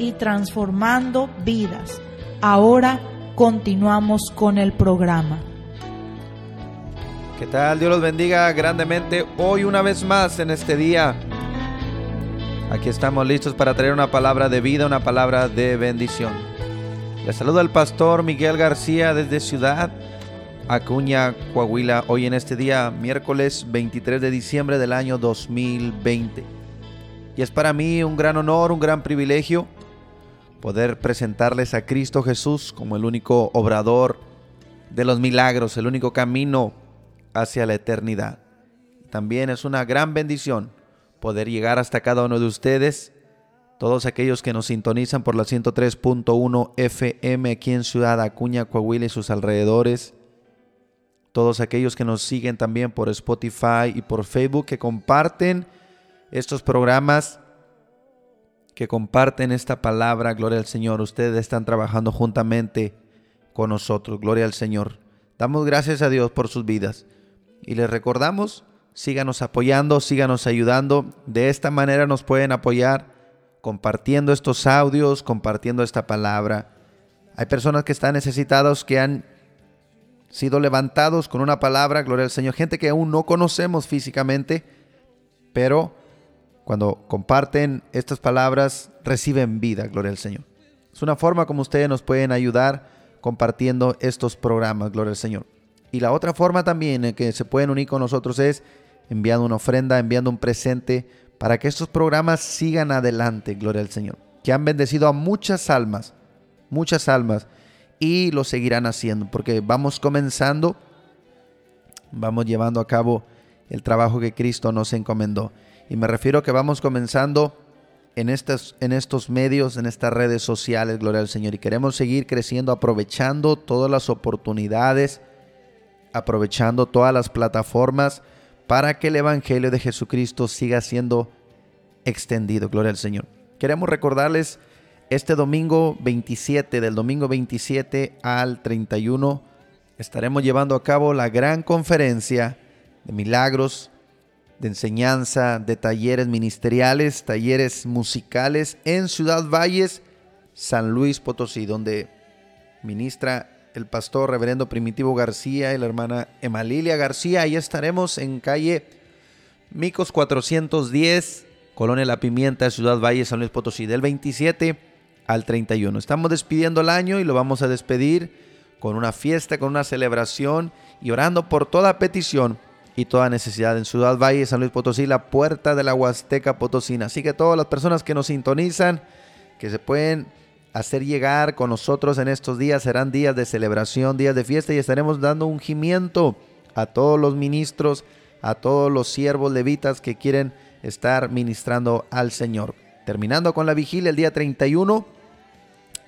y transformando vidas. Ahora continuamos con el programa. ¿Qué tal? Dios los bendiga grandemente hoy una vez más en este día. Aquí estamos listos para traer una palabra de vida, una palabra de bendición. Les saluda el pastor Miguel García desde Ciudad Acuña, Coahuila, hoy en este día, miércoles 23 de diciembre del año 2020. Y es para mí un gran honor, un gran privilegio poder presentarles a Cristo Jesús como el único obrador de los milagros, el único camino hacia la eternidad. También es una gran bendición poder llegar hasta cada uno de ustedes, todos aquellos que nos sintonizan por la 103.1 FM aquí en Ciudad Acuña, Coahuila y sus alrededores, todos aquellos que nos siguen también por Spotify y por Facebook, que comparten estos programas, que comparten esta palabra, gloria al Señor. Ustedes están trabajando juntamente con nosotros, gloria al Señor. Damos gracias a Dios por sus vidas y les recordamos síganos apoyando, síganos ayudando. De esta manera nos pueden apoyar compartiendo estos audios, compartiendo esta palabra. Hay personas que están necesitados, que han sido levantados con una palabra, gloria al Señor. Gente que aún no conocemos físicamente, pero cuando comparten estas palabras reciben vida, gloria al Señor. Es una forma como ustedes nos pueden ayudar compartiendo estos programas, gloria al Señor. Y la otra forma también en que se pueden unir con nosotros es enviando una ofrenda, enviando un presente para que estos programas sigan adelante, gloria al Señor. Que han bendecido a muchas almas, muchas almas, y lo seguirán haciendo, porque vamos comenzando, vamos llevando a cabo el trabajo que Cristo nos encomendó. Y me refiero a que vamos comenzando en, en estos medios, en estas redes sociales, gloria al Señor. Y queremos seguir creciendo, aprovechando todas las oportunidades, aprovechando todas las plataformas para que el Evangelio de Jesucristo siga siendo extendido. Gloria al Señor. Queremos recordarles este domingo 27, del domingo 27 al 31, estaremos llevando a cabo la gran conferencia de milagros, de enseñanza, de talleres ministeriales, talleres musicales en Ciudad Valles, San Luis Potosí, donde ministra el pastor reverendo Primitivo García y la hermana Emalilia García. Ahí estaremos en calle Micos 410, Colonia La Pimienta, Ciudad Valle, San Luis Potosí, del 27 al 31. Estamos despidiendo el año y lo vamos a despedir con una fiesta, con una celebración y orando por toda petición y toda necesidad en Ciudad Valle, San Luis Potosí, la puerta de la Huasteca Potosina. Así que todas las personas que nos sintonizan, que se pueden hacer llegar con nosotros en estos días. Serán días de celebración, días de fiesta y estaremos dando ungimiento a todos los ministros, a todos los siervos levitas que quieren estar ministrando al Señor. Terminando con la vigilia el día 31,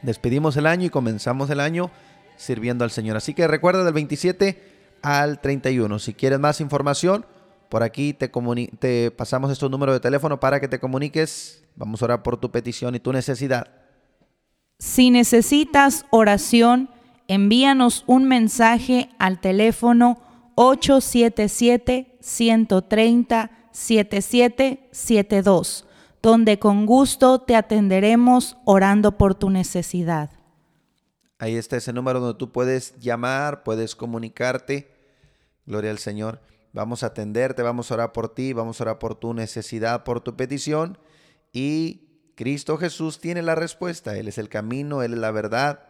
despedimos el año y comenzamos el año sirviendo al Señor. Así que recuerda del 27 al 31. Si quieres más información, por aquí te, te pasamos estos números de teléfono para que te comuniques. Vamos a orar por tu petición y tu necesidad. Si necesitas oración, envíanos un mensaje al teléfono 877-130-7772, donde con gusto te atenderemos orando por tu necesidad. Ahí está ese número donde tú puedes llamar, puedes comunicarte. Gloria al Señor. Vamos a atenderte, vamos a orar por ti, vamos a orar por tu necesidad, por tu petición y Cristo Jesús tiene la respuesta. Él es el camino, Él es la verdad.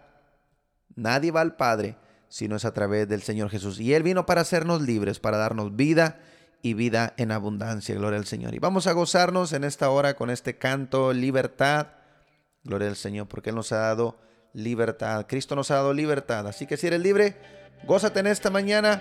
Nadie va al Padre si no es a través del Señor Jesús. Y Él vino para hacernos libres, para darnos vida y vida en abundancia. Gloria al Señor. Y vamos a gozarnos en esta hora con este canto, libertad. Gloria al Señor, porque Él nos ha dado libertad. Cristo nos ha dado libertad. Así que si eres libre, gózate en esta mañana.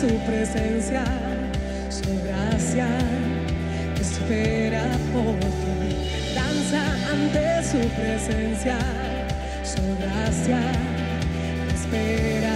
su presencia, su gracia espera por ti. Danza ante su presencia, su gracia espera.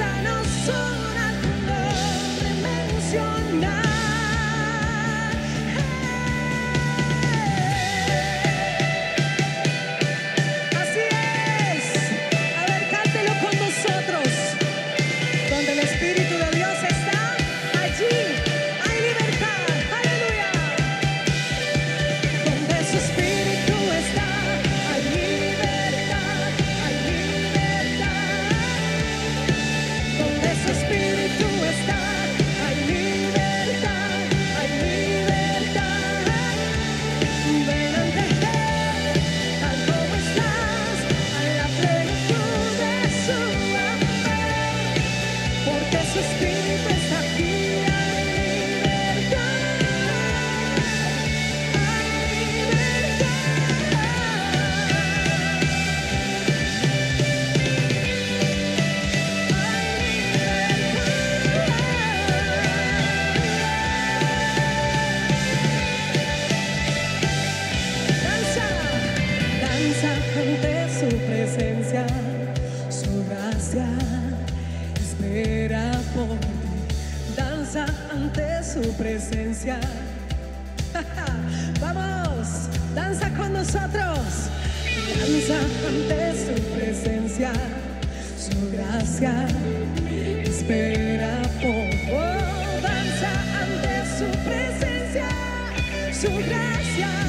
Corazón de danza ante su presencia. Vamos, danza con nosotros. Danza ante su presencia. Su gracia espera por. Oh, danza ante su presencia. Su gracia.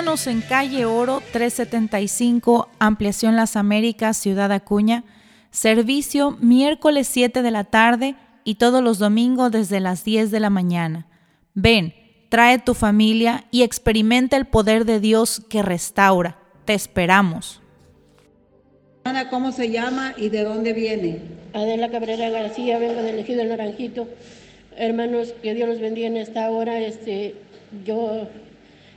Visítanos en calle Oro 375, Ampliación Las Américas, Ciudad Acuña. Servicio miércoles 7 de la tarde y todos los domingos desde las 10 de la mañana. Ven, trae tu familia y experimenta el poder de Dios que restaura. Te esperamos. Hermana, ¿cómo se llama y de dónde viene? Adela Cabrera García, vengo del Ejido El Naranjito. Hermanos, que Dios los bendiga en esta hora. Este, yo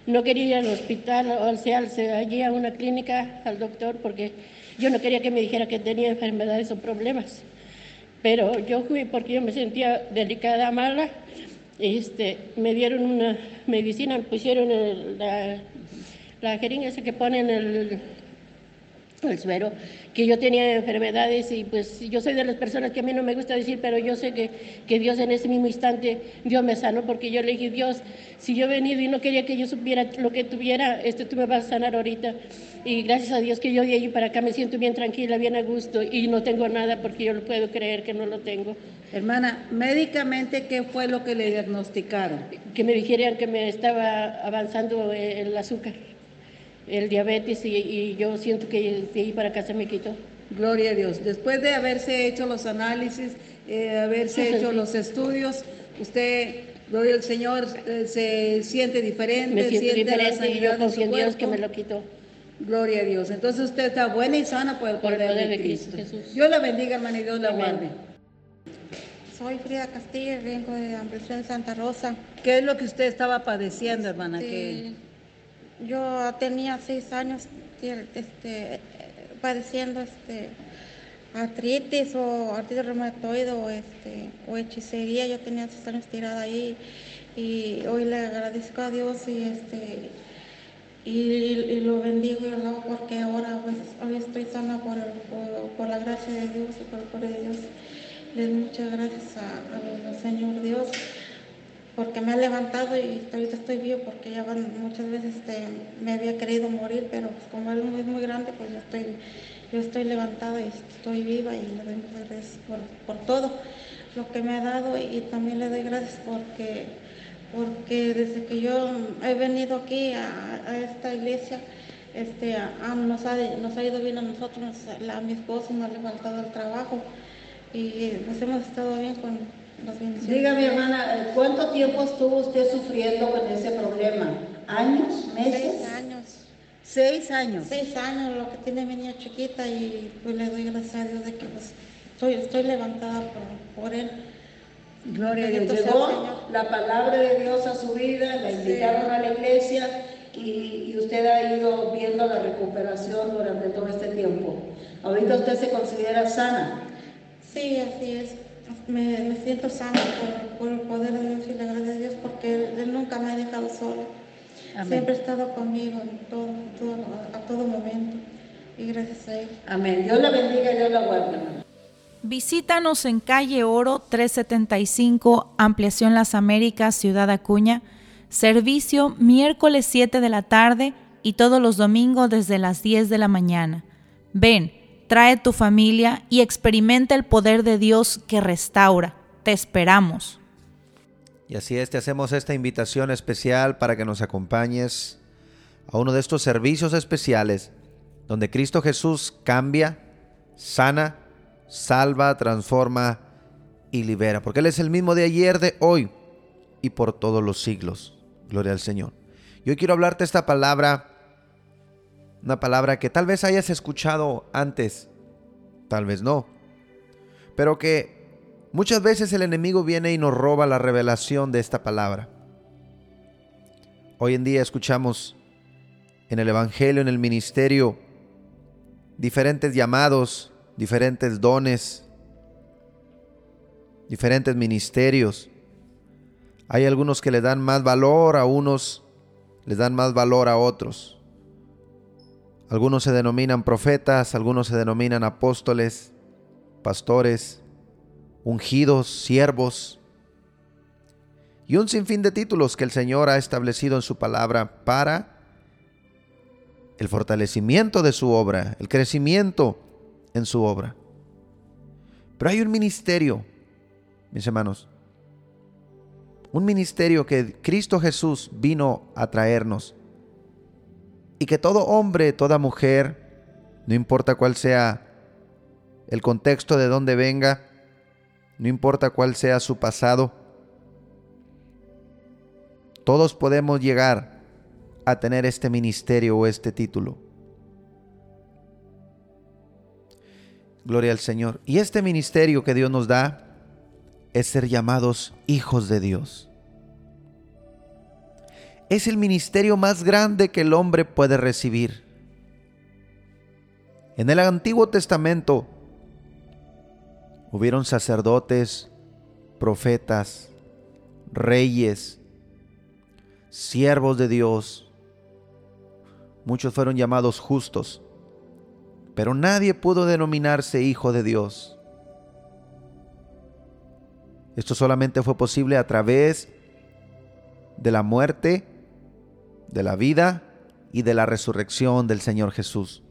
no quería ir al hospital, o sea, al- allí a una clínica, al doctor, porque yo no quería que me dijera que tenía enfermedades o problemas. Pero yo fui porque yo me sentía delicada, mala. Este, me dieron una medicina, me pusieron el- la, la jeringa esa que ponen el, el suero, que yo tenía enfermedades y pues yo soy de las personas que a mí no me gusta decir, pero yo sé que, que Dios en ese mismo instante Dios me sanó porque yo le dije, Dios, si yo he venido y no quería que yo supiera lo que tuviera, este, tú me vas a sanar ahorita. Y gracias a Dios que yo de ahí para acá me siento bien tranquila, bien a gusto y no tengo nada porque yo lo puedo creer que no lo tengo. Hermana, médicamente, ¿qué fue lo que le diagnosticaron? Que me dijeran que me estaba avanzando el azúcar, el diabetes y, y yo siento que de ahí para acá se me quitó. Gloria a Dios. Después de haberse hecho los análisis, eh, haberse Sí, hecho sí. los estudios, usted, gloria al Señor, eh, se siente diferente, Me siento siente la diferente y yo en confío en Dios que me lo quitó. Gloria a Dios. Entonces usted está buena y sana por el Por el poder, de de Cristo. Cristo Jesús. Dios la bendiga, hermana, y Dios la Amén. guarde. Soy Frida Castillo, vengo de Ampliación Santa Rosa. ¿Qué es lo que usted estaba padeciendo, hermana? Que Este, Yo tenía seis años este, padeciendo este, artritis o artritis reumatoide o, este, o hechicería. Yo tenía seis años tirada ahí y hoy le agradezco a Dios y, este, y, lo bendigo y lo alabo porque ahora pues, hoy estoy sana por, por, la gracia de Dios y por el poder de Dios. Le doy muchas gracias al Señor Dios porque me ha levantado y ahorita estoy vivo porque ya muchas veces este, me había querido morir, pero pues, como él es muy grande, pues yo estoy, yo estoy levantada y estoy viva y le doy muchas gracias por, por todo lo que me ha dado y, también le doy gracias porque, porque desde que yo he venido aquí a, esta iglesia, este, nos, ha, nos ha ido bien a nosotros, nos- a mi esposo no le ha faltado el trabajo y pues hemos estado bien con. Dígame, hermana, ¿cuánto tiempo estuvo usted sufriendo con ese problema? ¿Años? ¿Meses? Seis años. Seis años. Seis años lo que tiene mi niña chiquita y pues le doy gracias a Dios de que pues estoy, estoy levantada por, por él. Gloria a Dios. Llegó la palabra de Dios a su vida, la invitaron a la iglesia y, y usted ha ido viendo la recuperación durante todo este tiempo. Ahorita usted se considera sana. Sí, así es. Me, me siento sana por, por el poder de Dios y le agradezco a Dios porque él, Él nunca me ha dejado sola. Amén. Siempre ha estado conmigo en todo, todo- a todo momento. Y gracias a Él. Amén. Dios la bendiga y Dios la guarde. Visítanos en calle Oro 375, Ampliación Las Américas, Ciudad Acuña. Servicio miércoles 7 de la tarde y todos los domingos desde las 10 de la mañana. Ven, trae tu familia y experimenta el poder de Dios que restaura. Te esperamos. Y así es, te hacemos esta invitación especial para que nos acompañes a uno de estos servicios especiales donde Cristo Jesús cambia, sana, salva, transforma y libera. Porque Él es el mismo de ayer, de hoy y por todos los siglos. Gloria al Señor. Yo quiero hablarte esta palabra, una palabra que tal vez hayas escuchado antes, tal vez no, pero que muchas veces el enemigo viene y nos roba la revelación de esta palabra. Hoy en día escuchamos en el Evangelio, en el ministerio, diferentes llamados, diferentes dones, diferentes ministerios. Hay algunos que le dan más valor, a unos les dan más valor a otros. Algunos se denominan profetas, algunos se denominan apóstoles, pastores, ungidos, siervos, y un sinfín de títulos que el Señor ha establecido en su palabra para el fortalecimiento de su obra, el crecimiento en su obra. Pero hay un ministerio, mis hermanos, un ministerio que Cristo Jesús vino a traernos y que todo hombre, toda mujer, no importa cuál sea el contexto de donde venga, no importa cuál sea su pasado, todos podemos llegar a tener este ministerio o este título. Gloria al Señor. Y este ministerio que Dios nos da es ser llamados hijos de Dios. Es el ministerio más grande que el hombre puede recibir. En el Antiguo Testamento hubieron sacerdotes, profetas, reyes, siervos de Dios. Muchos fueron llamados justos, pero nadie pudo denominarse hijo de Dios. Esto solamente fue posible a través de la muerte, de la vida y de la resurrección del Señor Jesús.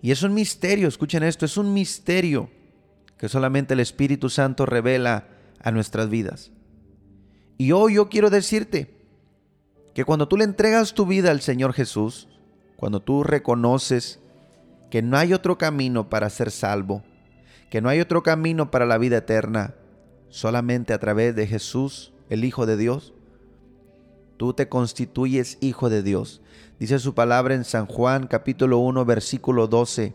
Y es un misterio, escuchen esto, es un misterio que solamente el Espíritu Santo revela a nuestras vidas. Y hoy yo quiero decirte que cuando tú le entregas tu vida al Señor Jesús, cuando tú reconoces que no hay otro camino para ser salvo, que no hay otro camino para la vida eterna, solamente a través de Jesús, el Hijo de Dios, tú te constituyes hijo de Dios. Dice su palabra en San Juan capítulo 1 versículo 12.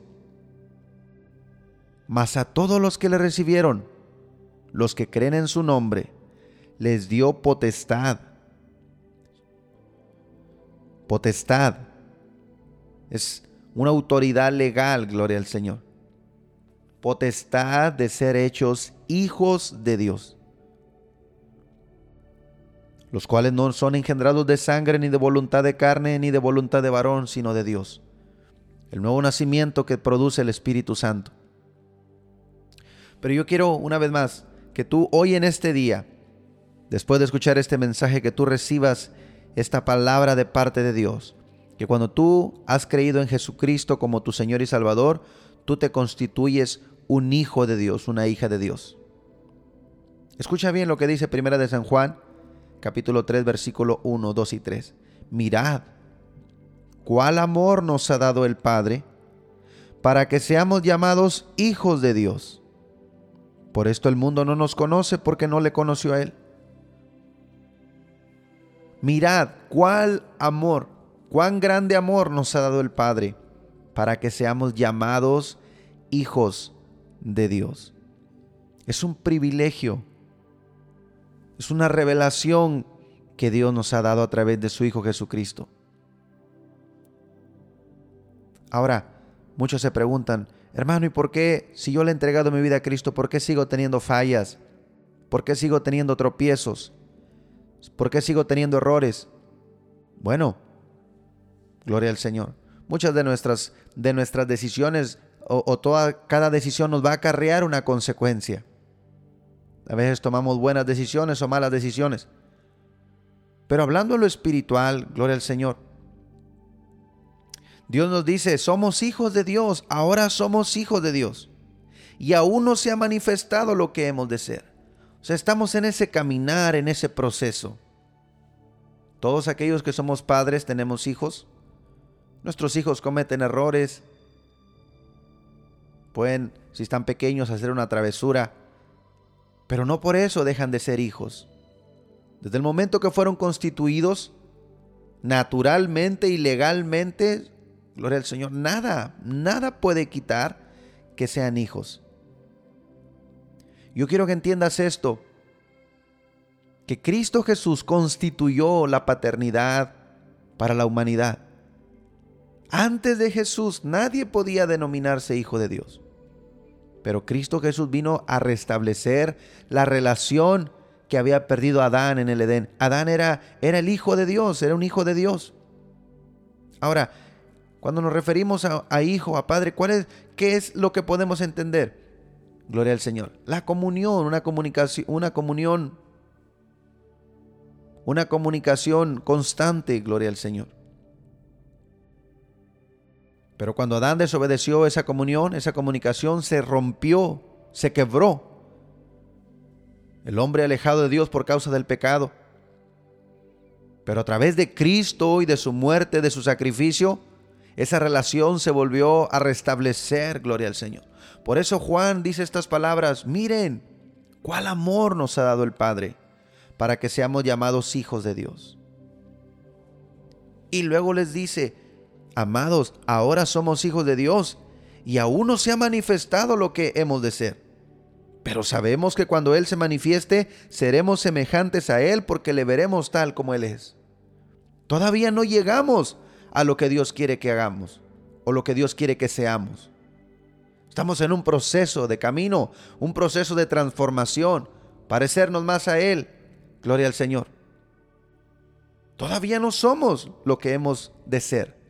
Mas a todos los que le recibieron, los que creen en su nombre, les dio potestad. Potestad. Es una autoridad legal, gloria al Señor. Potestad de ser hechos hijos de Dios. Los cuales no son engendrados de sangre, ni de voluntad de carne, ni de voluntad de varón, sino de Dios. El nuevo nacimiento que produce el Espíritu Santo. Pero yo quiero una vez más que tú hoy en este día después de escuchar este mensaje, que tú recibas esta palabra de parte de Dios. Que cuando tú has creído en Jesucristo como tu Señor y Salvador, tú te constituyes un hijo de Dios, una hija de Dios. Escucha bien lo que dice Primera de San Juan, capítulo 3, versículo 1, 2 y 3. Mirad, cuál amor nos ha dado el Padre para que seamos llamados hijos de Dios. Por esto el mundo no nos conoce porque no le conoció a Él. Mirad cuál amor, cuán grande amor nos ha dado el Padre para que seamos llamados hijos de Dios. Es un privilegio, es una revelación que Dios nos ha dado a través de su Hijo Jesucristo. Ahora, muchos se preguntan, hermano, ¿y por qué si yo le he entregado mi vida a Cristo, por qué sigo teniendo fallas? ¿Por qué sigo teniendo tropiezos? ¿Por qué sigo teniendo errores? Bueno, gloria al Señor. Muchas de nuestras, de nuestras decisiones o, toda, cada decisión nos va a acarrear una consecuencia. A veces tomamos buenas decisiones o malas decisiones. Pero hablando de lo espiritual, gloria al Señor. Dios nos dice, somos hijos de Dios, ahora somos hijos de Dios. Y aún no se ha manifestado lo que hemos de ser. O sea, estamos en ese caminar, en ese proceso. Todos aquellos que somos padres tenemos hijos. Nuestros hijos cometen errores. pueden, si están pequeños, hacer una travesura, pero no por eso dejan de ser hijos. Desde el momento que fueron constituidos, naturalmente y legalmente, gloria al Señor, nada, nada puede quitar que sean hijos. Yo quiero que entiendas esto, que Cristo Jesús constituyó la paternidad para la humanidad. Antes de Jesús nadie podía denominarse hijo de Dios. Pero Cristo Jesús vino a restablecer la relación que había perdido Adán en el Edén. Adán era, era el hijo de Dios, era un hijo de Dios. Ahora, cuando nos referimos a, hijo, a padre, ¿cuál es, ¿qué es lo que podemos entender? Gloria al Señor. La comunión, una comunicación, una comunión, una comunicación constante, gloria al Señor. Pero cuando Adán desobedeció esa comunión, esa comunicación se rompió, se quebró. El hombre alejado de Dios por causa del pecado. Pero a través de Cristo y de su muerte, de su sacrificio, esa relación se volvió a restablecer, gloria al Señor. Por eso Juan dice estas palabras, miren, cuál amor nos ha dado el Padre para que seamos llamados hijos de Dios. Y luego les dice, amados, ahora somos hijos de Dios y aún no se ha manifestado lo que hemos de ser. Pero sabemos que cuando Él se manifieste, seremos semejantes a Él porque le veremos tal como Él es. Todavía no llegamos a lo que Dios quiere que hagamos o lo que Dios quiere que seamos. Estamos en un proceso de camino, un proceso de transformación, parecernos más a Él. Gloria al Señor. Todavía no somos lo que hemos de ser.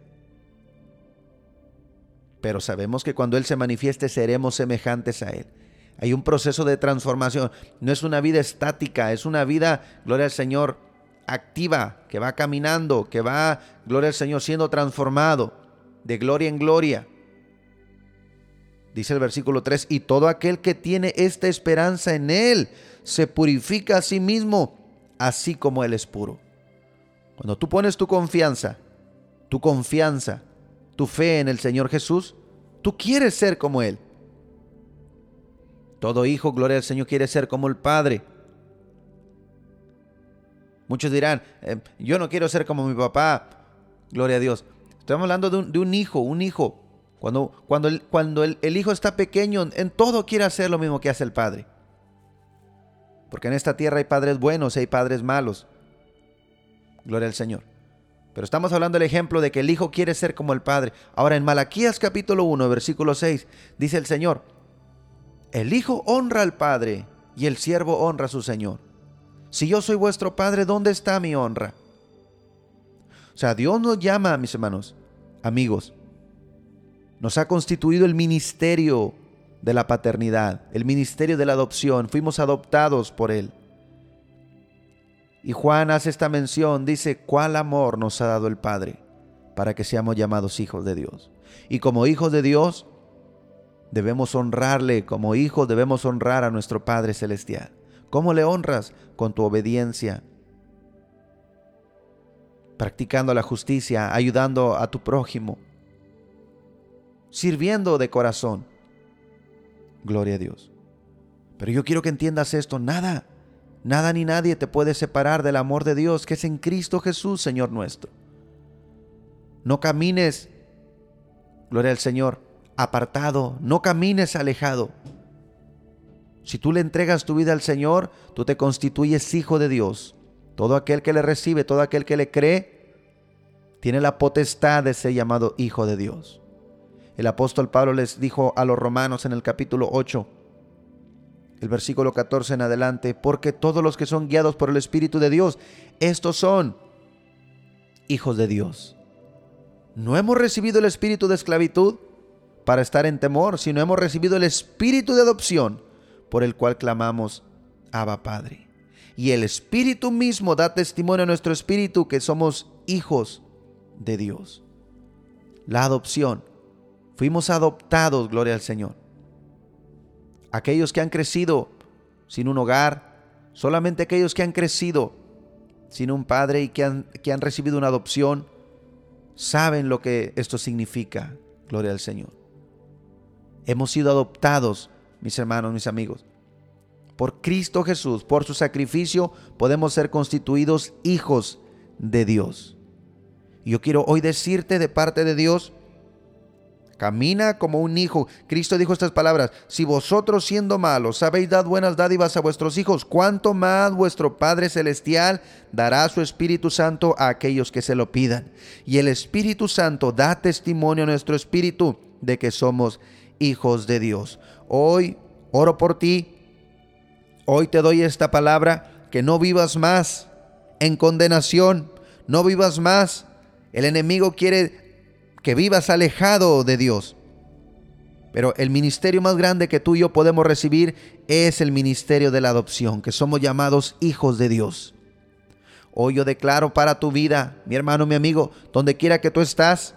Pero sabemos que cuando Él se manifieste seremos semejantes a Él. Hay un proceso de transformación. No es una vida estática, es una vida, gloria al Señor, activa, que va caminando, que va, gloria al Señor, siendo transformado de gloria en gloria. Dice el versículo 3, y todo aquel que tiene esta esperanza en Él se purifica a sí mismo, así como Él es puro. Cuando tú pones tu confianza, tu confianza, tu fe en el Señor Jesús, tú quieres ser como Él. Todo hijo, gloria al Señor, quiere ser como el Padre. Muchos dirán, eh, yo no quiero ser como mi papá. Gloria a Dios. Estamos hablando de un, de un hijo, un hijo. Cuando, cuando, el, cuando el, el hijo está pequeño, en todo quiere hacer lo mismo que hace el padre. Porque en esta tierra hay padres buenos y hay padres malos. Gloria al Señor. Pero estamos hablando del ejemplo de que el hijo quiere ser como el padre. Ahora en Malaquías capítulo 1, versículo 6, dice el Señor, el hijo honra al padre y el siervo honra a su Señor. Si yo soy vuestro padre, ¿dónde está mi honra? O sea, Dios nos llama, mis hermanos, amigos, nos ha constituido el ministerio de la paternidad, el ministerio de la adopción. Fuimos adoptados por Él. Y Juan hace esta mención, dice, ¿cuál amor nos ha dado el Padre para que seamos llamados hijos de Dios? Y como hijos de Dios, debemos honrarle, como hijos debemos honrar a nuestro Padre Celestial. ¿Cómo le honras? Con tu obediencia, practicando la justicia, ayudando a tu prójimo, sirviendo de corazón. Gloria a Dios. Pero yo quiero que entiendas esto, nada, nada ni nadie te puede separar del amor de Dios que es en Cristo Jesús, Señor nuestro. No camines, gloria al Señor, apartado, no camines alejado. Si tú le entregas tu vida al Señor, tú te constituyes hijo de Dios. Todo aquel que le recibe, todo aquel que le cree, tiene la potestad de ser llamado hijo de Dios. El apóstol Pablo les dijo a los romanos en el capítulo 8, el versículo 14 en adelante, porque todos los que son guiados por el Espíritu de Dios, estos son hijos de Dios. No hemos recibido el espíritu de esclavitud para estar en temor, sino hemos recibido el espíritu de adopción por el cual clamamos, Abba Padre. Y el Espíritu mismo da testimonio a nuestro espíritu que somos hijos de Dios. La adopción Fuimos adoptados, gloria al Señor. Aquellos que han crecido sin un hogar, solamente aquellos que han crecido sin un padre y que han, que han recibido una adopción, saben lo que esto significa, gloria al Señor. Hemos sido adoptados, mis hermanos, mis amigos. Por Cristo Jesús, por su sacrificio, podemos ser constituidos hijos de Dios. Yo quiero hoy decirte de parte de Dios, camina como un hijo. Cristo dijo estas palabras, si vosotros siendo malos habéis dado buenas dádivas a vuestros hijos, ¿cuánto más vuestro Padre Celestial dará su Espíritu Santo a aquellos que se lo pidan? Y el Espíritu Santo da testimonio a nuestro espíritu de que somos hijos de Dios. Hoy oro por ti, hoy te doy esta palabra, que no vivas más en condenación, no vivas más. El enemigo quiere que vivas alejado de Dios. Pero el ministerio más grande que tú y yo podemos recibir es el ministerio de la adopción, que somos llamados hijos de Dios. Hoy yo declaro para tu vida, mi hermano, mi amigo, donde quiera que tú estás,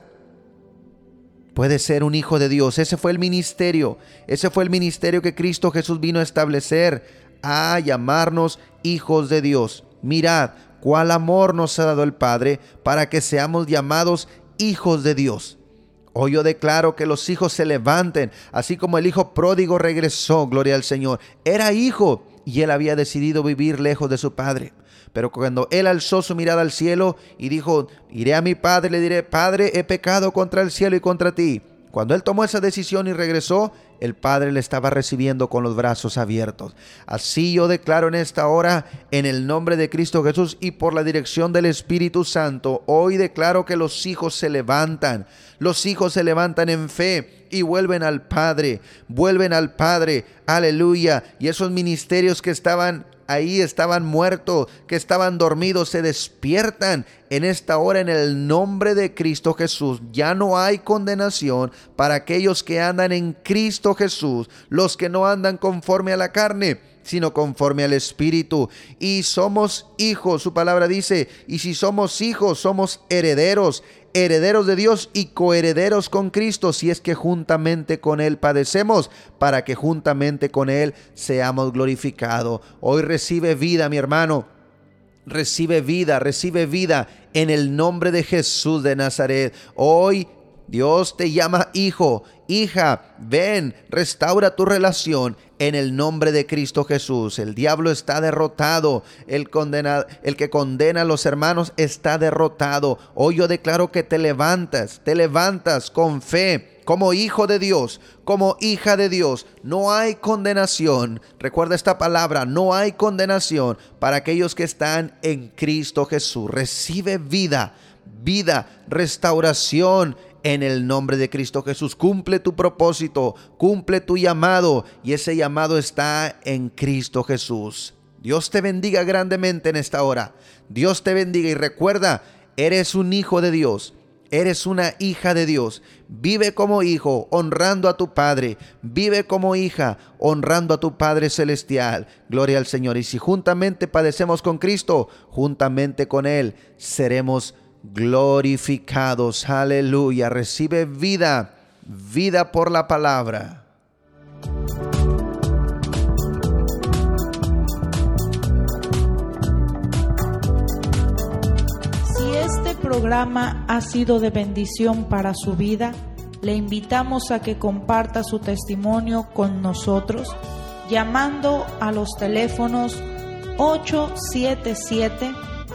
puedes ser un hijo de Dios. Ese fue el ministerio, ese fue el ministerio que Cristo Jesús vino a establecer, a llamarnos hijos de Dios. Mirad cuál amor nos ha dado el Padre para que seamos llamados hijos de Dios. Hoy yo declaro que los hijos se levanten, así como el hijo pródigo regresó, gloria al Señor. Era hijo y él había decidido vivir lejos de su padre. Pero cuando él alzó su mirada al cielo y dijo, iré a mi padre, le diré, Padre, he pecado contra el cielo y contra ti. Cuando él tomó esa decisión y regresó, el Padre le estaba recibiendo con los brazos abiertos. Así yo declaro en esta hora, en el nombre de Cristo Jesús y por la dirección del Espíritu Santo, hoy declaro que los hijos se levantan. Los hijos se levantan en fe y vuelven al Padre, vuelven al Padre, aleluya. Y esos ministerios que estaban ahí estaban muertos, que estaban dormidos, se despiertan en esta hora en el nombre de Cristo Jesús. Ya no hay condenación para aquellos que andan en Cristo Jesús, los que no andan conforme a la carne sino conforme al Espíritu. Y somos hijos, su palabra dice, y si somos hijos, somos herederos, herederos de Dios y coherederos con Cristo, si es que juntamente con Él padecemos, para que juntamente con Él seamos glorificados. Hoy recibe vida, mi hermano. Recibe vida, recibe vida en el nombre de Jesús de Nazaret. Hoy Dios te llama hijo, hija, ven, restaura tu relación en el nombre de Cristo Jesús. El diablo está derrotado. El, condena, el que condena a los hermanos está derrotado. Hoy yo declaro que te levantas, te levantas con fe. Como hijo de Dios, como hija de Dios, no hay condenación. Recuerda esta palabra, no hay condenación para aquellos que están en Cristo Jesús. Recibe vida, vida, restauración en el nombre de Cristo Jesús. Cumple tu propósito, cumple tu llamado y ese llamado está en Cristo Jesús. Dios te bendiga grandemente en esta hora. Dios te bendiga y recuerda, eres un hijo de Dios. Eres una hija de Dios. Vive como hijo, honrando a tu Padre. Vive como hija, honrando a tu Padre Celestial. Gloria al Señor. Y si juntamente padecemos con Cristo, juntamente con Él seremos glorificados. Aleluya. Recibe vida, vida por la palabra. Si este programa ha sido de bendición para su vida, le invitamos a que comparta su testimonio con nosotros llamando a los teléfonos 877